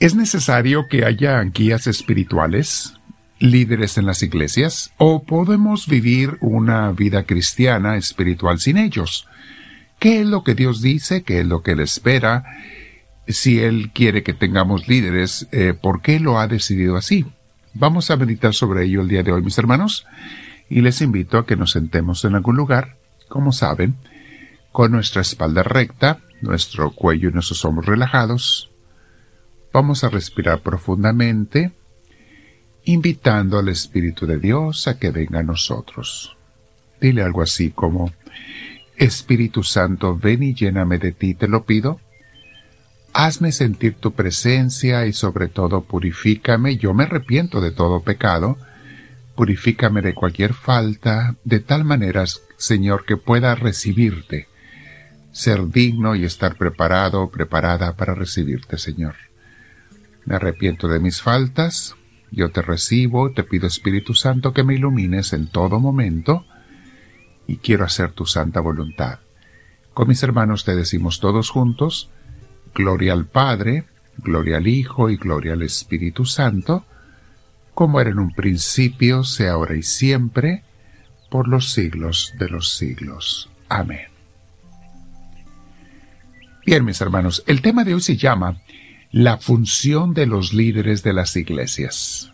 ¿Es necesario que haya guías espirituales, líderes en las iglesias, o podemos vivir una vida cristiana espiritual sin ellos? ¿Qué es lo que Dios dice? ¿Qué es lo que Él espera? Si Él quiere que tengamos líderes, eh, ¿por qué lo ha decidido así? Vamos a meditar sobre ello el día de hoy, mis hermanos, y les invito a que nos sentemos en algún lugar, como saben, con nuestra espalda recta, nuestro cuello y nuestros hombros relajados. Vamos a respirar profundamente, invitando al Espíritu de Dios a que venga a nosotros. Dile algo así como, Espíritu Santo, ven y lléname de ti, te lo pido. Hazme sentir tu presencia y sobre todo purifícame. Yo me arrepiento de todo pecado. Purifícame de cualquier falta, de tal manera, Señor, que pueda recibirte, ser digno y estar preparado, preparada para recibirte, Señor. Me arrepiento de mis faltas, yo te recibo, te pido Espíritu Santo que me ilumines en todo momento, y quiero hacer tu santa voluntad. Con mis hermanos te decimos todos juntos, Gloria al Padre, Gloria al Hijo y Gloria al Espíritu Santo, como era en un principio, sea ahora y siempre, por los siglos de los siglos. Amén. Bien, mis hermanos, el tema de hoy se llama La función de los líderes de las iglesias.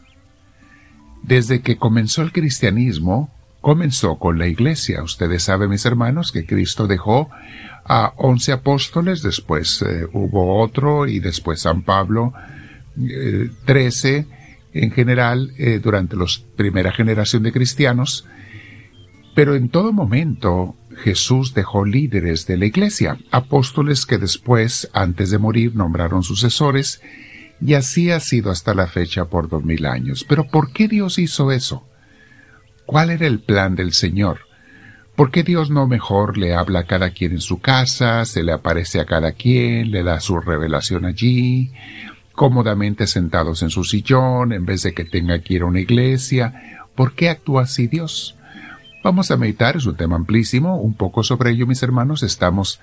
Desde que comenzó el cristianismo, comenzó con la iglesia. Ustedes saben, mis hermanos, que Cristo dejó a once apóstoles, después eh, hubo otro y después San Pablo, eh, trece en general eh, durante la primera generación de cristianos. Pero en todo momento Jesús dejó líderes de la iglesia, apóstoles que después, antes de morir, nombraron sucesores, y así ha sido hasta la fecha por dos mil años. Pero ¿por qué Dios hizo eso? ¿Cuál era el plan del Señor? ¿Por qué Dios no mejor le habla a cada quien en su casa, se le aparece a cada quien, le da su revelación allí, cómodamente sentados en su sillón, en vez de que tenga que ir a una iglesia? ¿Por qué actúa así Dios? Vamos a meditar, es un tema amplísimo, un poco sobre ello, mis hermanos. Estamos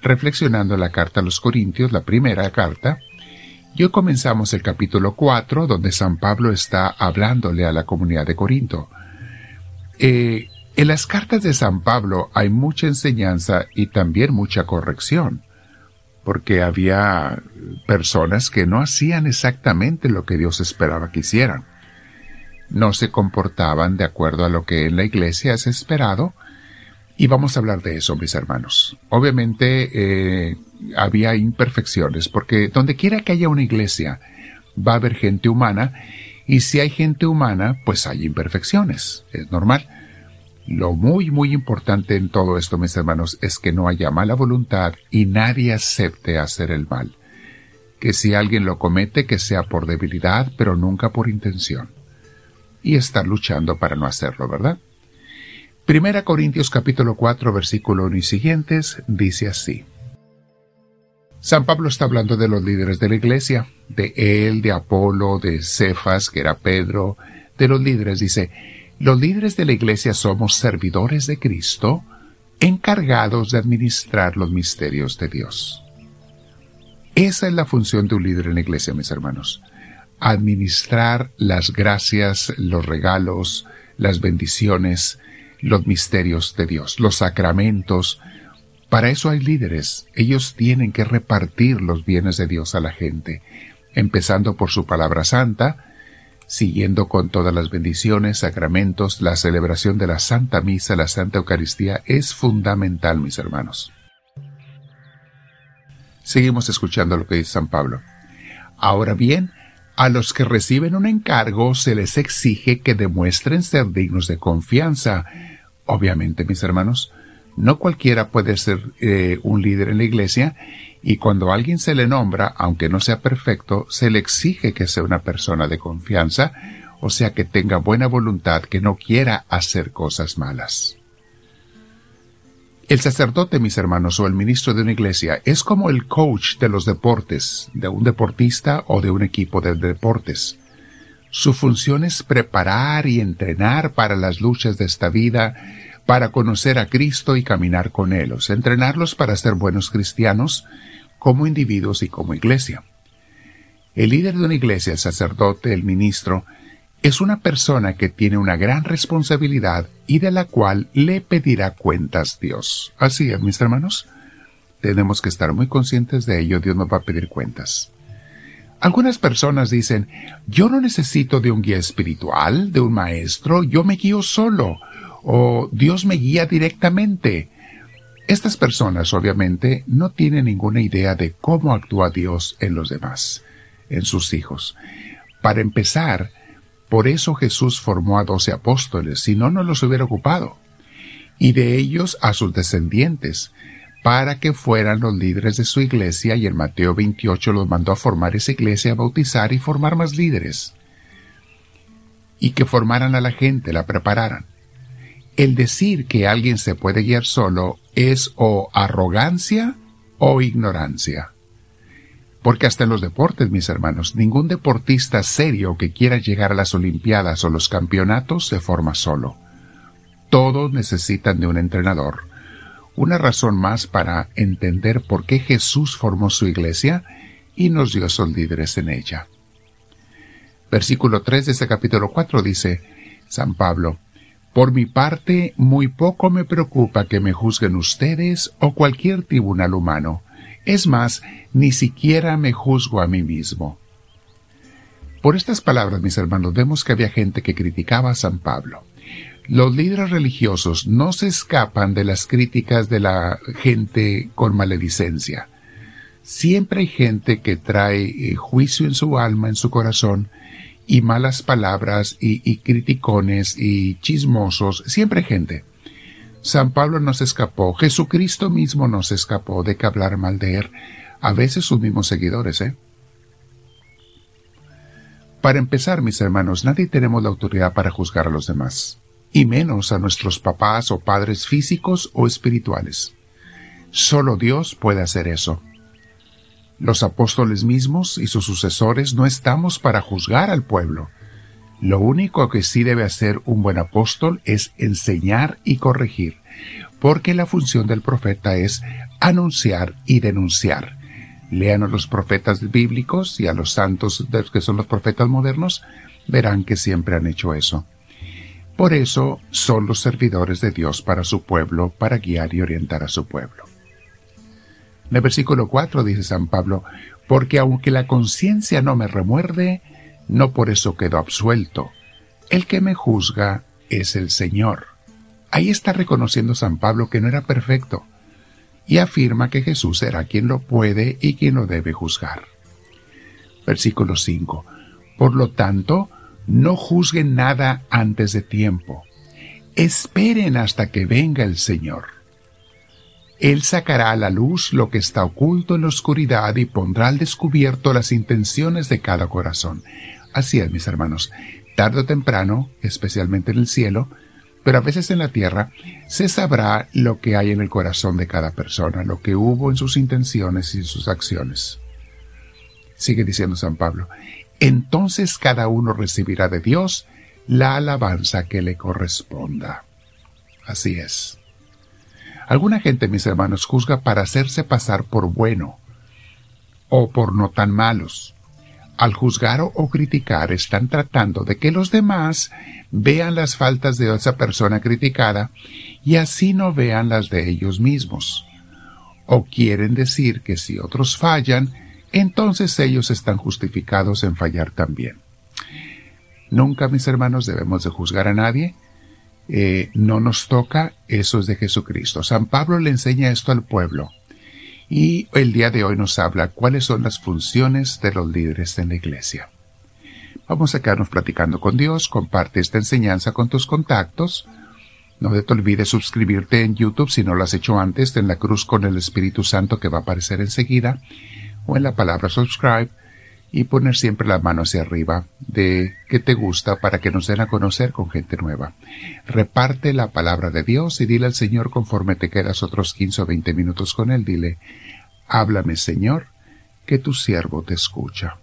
reflexionando la carta a los Corintios, la primera carta, y hoy comenzamos el capítulo 4, donde San Pablo está hablándole a la comunidad de Corinto. Eh, en las cartas de San Pablo hay mucha enseñanza y también mucha corrección, porque había personas que no hacían exactamente lo que Dios esperaba que hicieran. No se comportaban de acuerdo a lo que en la iglesia es esperado, y vamos a hablar de eso, mis hermanos. Obviamente eh, había imperfecciones, porque donde quiera que haya una iglesia, va a haber gente humana, y si hay gente humana, pues hay imperfecciones, es normal. Lo muy, muy importante en todo esto, mis hermanos, es que no haya mala voluntad y nadie acepte hacer el mal. Que si alguien lo comete, que sea por debilidad, pero nunca por intención. Y estar luchando para no hacerlo, ¿verdad? Primera Corintios capítulo 4 versículo 1 y siguientes dice así. San Pablo está hablando de los líderes de la iglesia, de él, de Apolo, de Cefas, que era Pedro, de los líderes. Dice, los líderes de la iglesia somos servidores de Cristo, encargados de administrar los misterios de Dios. Esa es la función de un líder en la iglesia, mis hermanos. Administrar las gracias, los regalos, las bendiciones, los misterios de Dios, los sacramentos, para eso hay líderes. Ellos tienen que repartir los bienes de Dios a la gente, empezando por su palabra santa, siguiendo con todas las bendiciones, sacramentos, la celebración de la Santa Misa, la Santa Eucaristía es fundamental, mis hermanos. Seguimos escuchando lo que dice San Pablo. Ahora bien, a los que reciben un encargo se les exige que demuestren ser dignos de confianza. Obviamente, mis hermanos, no cualquiera puede ser eh, un líder en la iglesia y cuando alguien se le nombra, aunque no sea perfecto, se le exige que sea una persona de confianza, o sea que tenga buena voluntad, que no quiera hacer cosas malas. El sacerdote, mis hermanos, o el ministro de una iglesia es como el coach de los deportes, de un deportista o de un equipo de deportes. Su función es preparar y entrenar para las luchas de esta vida, para conocer a Cristo y caminar con Él, entrenarlos para ser buenos cristianos como individuos y como iglesia. El líder de una iglesia, el sacerdote, el ministro, es una persona que tiene una gran responsabilidad y de la cual le pedirá cuentas Dios. Así es, mis hermanos. Tenemos que estar muy conscientes de ello. Dios nos va a pedir cuentas. Algunas personas dicen, yo no necesito de un guía espiritual, de un maestro, yo me guío solo, o Dios me guía directamente. Estas personas obviamente no tienen ninguna idea de cómo actúa Dios en los demás, en sus hijos. Para empezar, por eso Jesús formó a doce apóstoles, si no, no los hubiera ocupado, y de ellos a sus descendientes, para que fueran los líderes de su iglesia, y en Mateo 28 los mandó a formar esa iglesia, a bautizar y formar más líderes, y que formaran a la gente, la prepararan. El decir que alguien se puede guiar solo es o arrogancia o ignorancia. Porque hasta en los deportes, mis hermanos, ningún deportista serio que quiera llegar a las Olimpiadas o los campeonatos se forma solo. Todos necesitan de un entrenador. Una razón más para entender por qué Jesús formó su iglesia y nos dio esos líderes en ella. Versículo 3 de este capítulo 4 dice, San Pablo, por mi parte, muy poco me preocupa que me juzguen ustedes o cualquier tribunal humano es más, ni siquiera me juzgo a mí mismo. Por estas palabras, mis hermanos, vemos que había gente que criticaba a San Pablo. Los líderes religiosos no se escapan de las críticas de la gente con maledicencia. Siempre hay gente que trae eh, juicio en su alma, en su corazón, y malas palabras, y, y criticones, y chismosos. Siempre hay gente. San Pablo no se escapó, Jesucristo mismo no se escapó de que hablar mal de él, a veces sus mismos seguidores, ¿eh? Para empezar, mis hermanos, nadie tenemos la autoridad para juzgar a los demás, y menos a nuestros papás o padres físicos o espirituales. Solo Dios puede hacer eso. Los apóstoles mismos y sus sucesores no estamos para juzgar al pueblo, lo único que sí debe hacer un buen apóstol es enseñar y corregir, porque la función del profeta es anunciar y denunciar. Lean a los profetas bíblicos y a los santos que son los profetas modernos, verán que siempre han hecho eso. Por eso son los servidores de Dios para su pueblo, para guiar y orientar a su pueblo. En el versículo 4 dice San Pablo, porque aunque la conciencia no me remuerde, no por eso quedo absuelto. El que me juzga es el Señor. Ahí está reconociendo San Pablo que no era perfecto y afirma que Jesús será quien lo puede y quien lo debe juzgar. Versículo 5. Por lo tanto, no juzguen nada antes de tiempo. Esperen hasta que venga el Señor. Él sacará a la luz lo que está oculto en la oscuridad y pondrá al descubierto las intenciones de cada corazón. Así es, mis hermanos, tarde o temprano, especialmente en el cielo, pero a veces en la tierra, se sabrá lo que hay en el corazón de cada persona, lo que hubo en sus intenciones y sus acciones. Sigue diciendo San Pablo, entonces cada uno recibirá de Dios la alabanza que le corresponda. Así es. Alguna gente, mis hermanos, juzga para hacerse pasar por bueno o por no tan malos al juzgar o criticar están tratando de que los demás vean las faltas de esa persona criticada y así no vean las de ellos mismos. O quieren decir que si otros fallan, entonces ellos están justificados en fallar también. Nunca, mis hermanos, debemos de juzgar a nadie. Eh, no nos toca, eso es de Jesucristo. San Pablo le enseña esto al pueblo y el día de hoy nos habla cuáles son las funciones de los líderes en la iglesia. Vamos a quedarnos platicando con Dios, comparte esta enseñanza con tus contactos. No te olvides suscribirte en YouTube si no lo has hecho antes, en la cruz con el Espíritu Santo que va a aparecer enseguida, o en la palabra subscribe, y poner siempre la mano hacia arriba de que te gusta para que nos den a conocer con gente nueva. Reparte la palabra de Dios y dile al Señor conforme te quedas otros 15 o 20 minutos con él, dile, háblame Señor, que tu siervo te escucha.